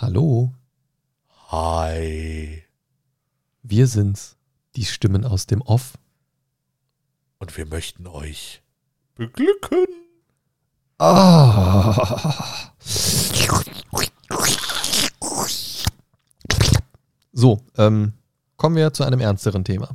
Hallo, Hi. wir sind's, die Stimmen aus dem Off. Und wir möchten euch beglücken. Ah. So, ähm, kommen wir zu einem ernsteren Thema.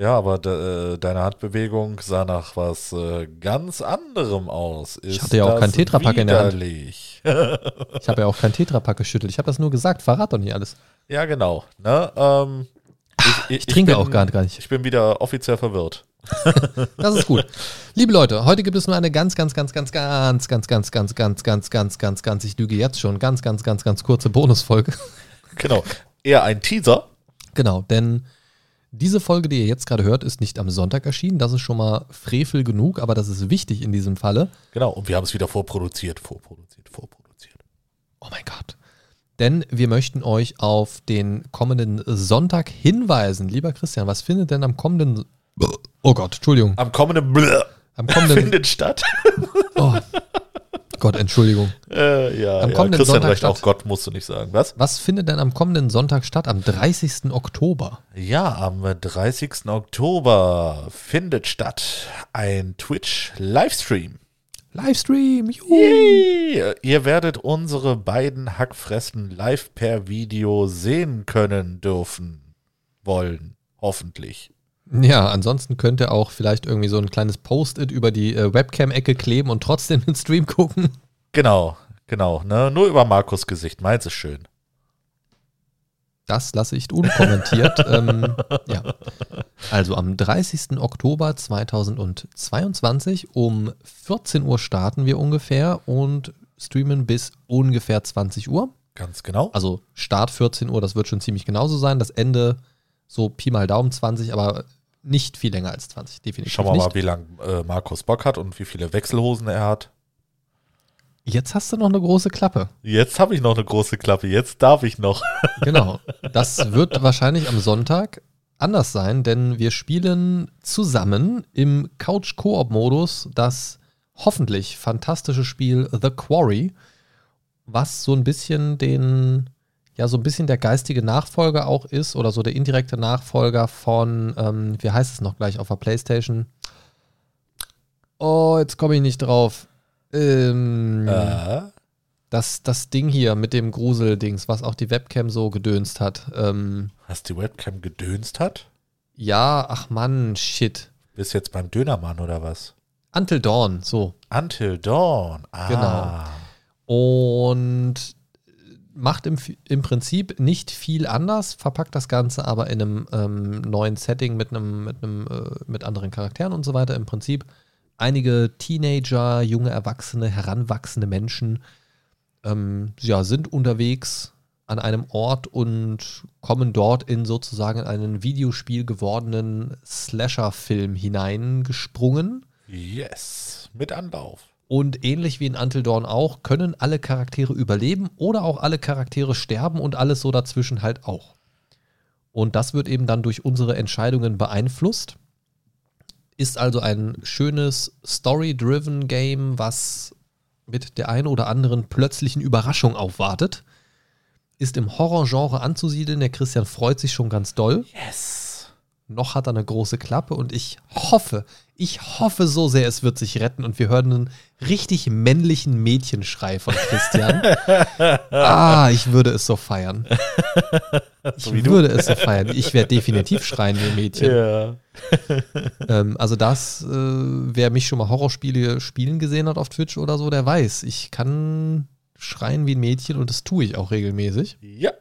Ja, aber de, äh, deine Handbewegung sah nach was äh, ganz anderem aus. Ist hatte ja auch das kein Tetrapack in der Hand. Ich habe ja auch kein Tetrapack geschüttelt. Ich habe das nur gesagt. Verrat doch nicht alles. Ja, genau. Ne? Ähm, ich, Ich trinke bin- auch gar gar nicht. Ich bin wieder offiziell verwirrt. Das ist gut. Liebe Leute, heute gibt es nur eine ganz, ganz, ganz, ganz, ganz, ganz, ganz, ganz, ganz, ganz, ganz, ganz, ganz, ich lüge jetzt schon, ganz, ganz, ganz, ganz kurze Bonusfolge. Genau. Eher ein Teaser. Genau, denn diese Folge, die ihr jetzt gerade hört, ist nicht am Sonntag erschienen. Das ist schon mal Frevel genug, aber das ist wichtig in diesem Falle. Genau. Und wir haben es wieder vorproduziert, vorproduziert, vorproduziert. Oh mein Gott. Denn wir möchten euch auf den kommenden Sonntag hinweisen. Lieber Christian, was findet denn am kommenden. Oh Gott, Entschuldigung. Am kommenden Am kommenden. findet statt. Oh Gott, Entschuldigung. Äh, ja, Am ja. kommenden Christian Sonntag recht, auch statt. Gott musst du nicht sagen. Was? Was findet denn am kommenden Sonntag statt? Am 30. Oktober. Ja, am 30. Oktober findet statt ein Twitch-Livestream. Livestream. Juhu. Ihr werdet unsere beiden Hackfressen live per Video sehen können dürfen. Wollen. Hoffentlich. Ja, ansonsten könnt ihr auch vielleicht irgendwie so ein kleines Post-it über die äh, Webcam-Ecke kleben und trotzdem den Stream gucken. Genau, genau. Ne? Nur über Markus Gesicht. Meins ist schön. Das lasse ich unkommentiert. ähm, ja. Also am 30. Oktober 2022 um 14 Uhr starten wir ungefähr und streamen bis ungefähr 20 Uhr. Ganz genau. Also Start 14 Uhr, das wird schon ziemlich genauso sein. Das Ende so Pi mal Daumen 20, aber nicht viel länger als 20, definitiv Schauen wir mal, wie lange äh, Markus Bock hat und wie viele Wechselhosen er hat. Jetzt hast du noch eine große Klappe. Jetzt habe ich noch eine große Klappe. Jetzt darf ich noch. Genau. Das wird wahrscheinlich am Sonntag anders sein, denn wir spielen zusammen im Couch-Koop-Modus das hoffentlich fantastische Spiel The Quarry, was so ein bisschen den, ja, so ein bisschen der geistige Nachfolger auch ist oder so der indirekte Nachfolger von, ähm, wie heißt es noch gleich auf der Playstation? Oh, jetzt komme ich nicht drauf. Ähm, Äh, das, das Ding hier mit dem Gruseldings, was auch die Webcam so gedönst hat. Ähm, was die Webcam gedönst hat? ja, ach Mann, shit. Bist jetzt beim Dönermann oder was? Until Dawn, so. Until Dawn. Ah. Genau. Und macht im, im Prinzip nicht viel anders, verpackt das Ganze aber in einem ähm, neuen Setting mit einem, mit einem, äh, mit anderen Charakteren und so weiter. Im Prinzip einige Teenager, junge Erwachsene, heranwachsende Menschen ähm, ja, sind unterwegs an einem Ort und kommen dort in sozusagen einen Videospiel gewordenen Slasher-Film hineingesprungen. Yes. Mit Anlauf. Und ähnlich wie in Until Dawn auch, können alle Charaktere überleben oder auch alle Charaktere sterben und alles so dazwischen halt auch. Und das wird eben dann durch unsere Entscheidungen beeinflusst. Ist also ein schönes Story-driven Game, was mit der einen oder anderen plötzlichen Überraschung aufwartet. Ist im Horrorgenre anzusiedeln. Der Christian freut sich schon ganz doll. Yes. Noch hat er eine große Klappe und ich hoffe, ich hoffe so sehr, es wird sich retten und wir hören einen richtig männlichen Mädchenschrei von Christian. ah, ich würde es so feiern. Ich würde es so feiern. Ich werde definitiv schreien wie ein Mädchen. Ja. Ähm, also das, äh, wer mich schon mal Horrorspiele spielen gesehen hat auf Twitch oder so, der weiß, ich kann schreien wie ein Mädchen und das tue ich auch regelmäßig. Ja.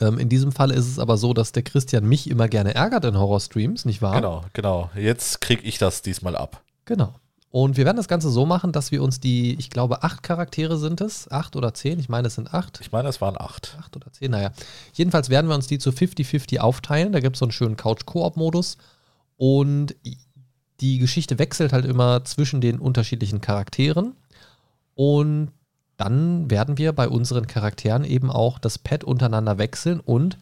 Ähm, in diesem Fall ist es aber so, dass der Christian mich immer gerne ärgert in Horrorstreams, nicht wahr? Genau, genau. Jetzt krieg ich das diesmal ab. Genau. Und wir werden das Ganze so machen, dass wir uns die, ich glaube, acht Charaktere sind es, acht oder zehn, ich meine, es sind acht. Ich meine, es waren acht. Acht oder zehn, naja. Jedenfalls werden wir uns die zu 50-50 aufteilen. Da gibt es so einen schönen Couch-Koop-Modus. Und die Geschichte wechselt halt immer zwischen den unterschiedlichen Charakteren. Und dann werden wir bei unseren Charakteren eben auch das Pad untereinander wechseln und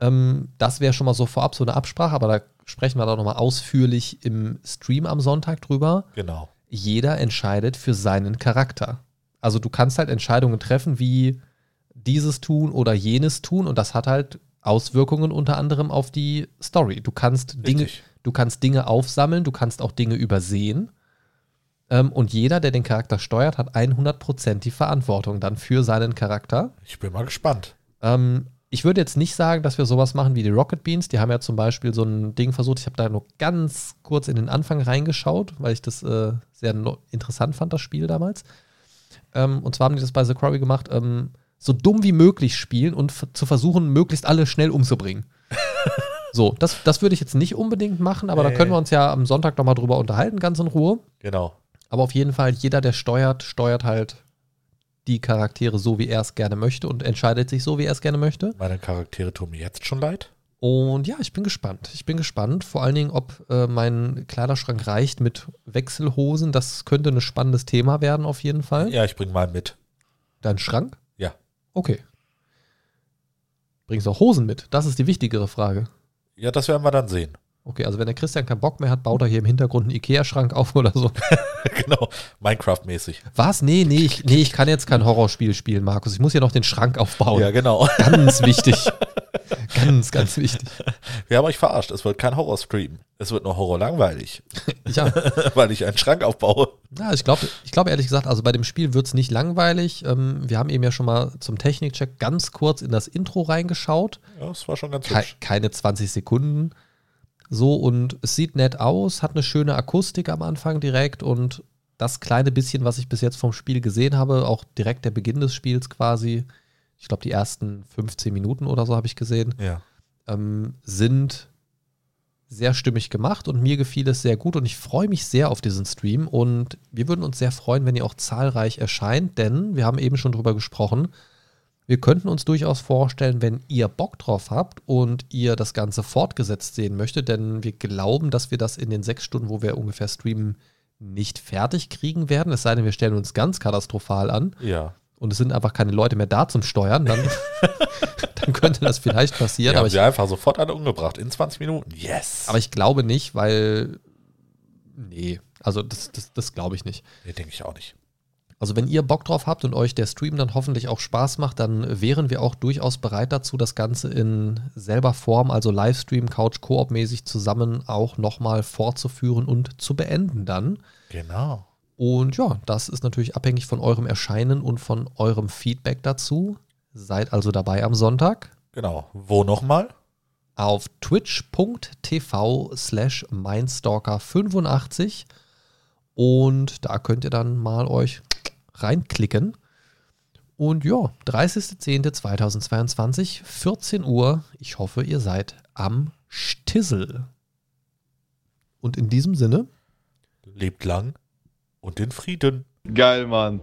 ähm, das wäre schon mal so vorab so eine Absprache, aber da sprechen wir dann nochmal ausführlich im Stream am Sonntag drüber. Genau. Jeder entscheidet für seinen Charakter. Also du kannst halt Entscheidungen treffen, wie dieses tun oder jenes tun und das hat halt Auswirkungen unter anderem auf die Story. Du kannst Dinge, Richtig. du kannst Dinge aufsammeln, du kannst auch Dinge übersehen. Ähm, und jeder, der den Charakter steuert, hat 100% die Verantwortung dann für seinen Charakter. Ich bin mal gespannt. Ähm, ich würde jetzt nicht sagen, dass wir sowas machen wie die Rocket Beans. Die haben ja zum Beispiel so ein Ding versucht. Ich habe da nur ganz kurz in den Anfang reingeschaut, weil ich das äh, sehr no interessant fand, das Spiel damals. Ähm, und zwar haben die das bei The Quarry gemacht, ähm, so dumm wie möglich spielen und zu versuchen, möglichst alle schnell umzubringen. so, das, das würde ich jetzt nicht unbedingt machen, aber da Nee. können wir uns ja am Sonntag nochmal drüber unterhalten, ganz in Ruhe. Genau. Aber auf jeden Fall, jeder, der steuert, steuert halt die Charaktere so, wie er es gerne möchte und entscheidet sich so, wie er es gerne möchte. Meine Charaktere tun mir jetzt schon leid. Und ja, ich bin gespannt. Ich bin gespannt, vor allen Dingen, ob äh, mein Kleiderschrank reicht mit Wechselhosen. Das könnte ein spannendes Thema werden, auf jeden Fall. Ja, ich bring mal mit. Dein Schrank? Ja. Okay. Bringst du auch Hosen mit? Das ist die wichtigere Frage. Ja, das werden wir dann sehen. Okay, also wenn der Christian keinen Bock mehr hat, baut er hier im Hintergrund einen Ikea-Schrank auf oder so. genau. Minecraft-mäßig. Was? Nee, nee ich, nee, ich kann jetzt kein Horrorspiel spielen, Markus. Ich muss hier noch den Schrank aufbauen. Ja, genau. Ganz wichtig. ganz, ganz wichtig. Wir haben euch verarscht. Es wird kein Horror-Stream. Es wird nur Horror langweilig, Ja, weil ich einen Schrank aufbaue. ja ich glaube ich glaub ehrlich gesagt, also bei dem Spiel wird es nicht langweilig. Ähm, wir haben eben ja schon mal zum Technikcheck ganz kurz in das Intro reingeschaut. Ja, das war schon ganz Ke hübsch. keine 20 Sekunden. So, und es sieht nett aus, hat eine schöne Akustik am Anfang direkt und das kleine bisschen, was ich bis jetzt vom Spiel gesehen habe, auch direkt der Beginn des Spiels quasi, ich glaube die ersten 15 Minuten oder so habe ich gesehen, Ja. ähm, sind sehr stimmig gemacht und mir gefiel es sehr gut und ich freue mich sehr auf diesen Stream und wir würden uns sehr freuen, wenn ihr auch zahlreich erscheint, denn wir haben eben schon drüber gesprochen. Wir könnten uns durchaus vorstellen, wenn ihr Bock drauf habt und ihr das Ganze fortgesetzt sehen möchtet, denn wir glauben, dass wir das in den sechs Stunden, wo wir ungefähr streamen, nicht fertig kriegen werden. Es sei denn, wir stellen uns ganz katastrophal an Ja. und es sind einfach keine Leute mehr da zum Steuern, dann, dann könnte das vielleicht passieren. Ja, aber ich einfach sofort alle umgebracht. In 20 Minuten. Yes. aber ich glaube nicht, weil. Nee, also das, das, das glaube ich nicht. nee, denke ich auch nicht. Also wenn ihr Bock drauf habt und euch der Stream dann hoffentlich auch Spaß macht, dann wären wir auch durchaus bereit dazu, das Ganze in selber Form, also Livestream, Couch, Koop-mäßig zusammen auch nochmal fortzuführen und zu beenden dann. Genau. Und ja, das ist natürlich abhängig von eurem Erscheinen und von eurem Feedback dazu. Seid also dabei am Sonntag. Genau. Wo nochmal? auf twitch.tv slash mindstalker85 und da könnt ihr dann mal euch reinklicken. Und ja, 30.10.2022, 14 Uhr. Ich hoffe, ihr seid am Stissel. Und in diesem Sinne, Lebt lang und in Frieden. Geil, Mann.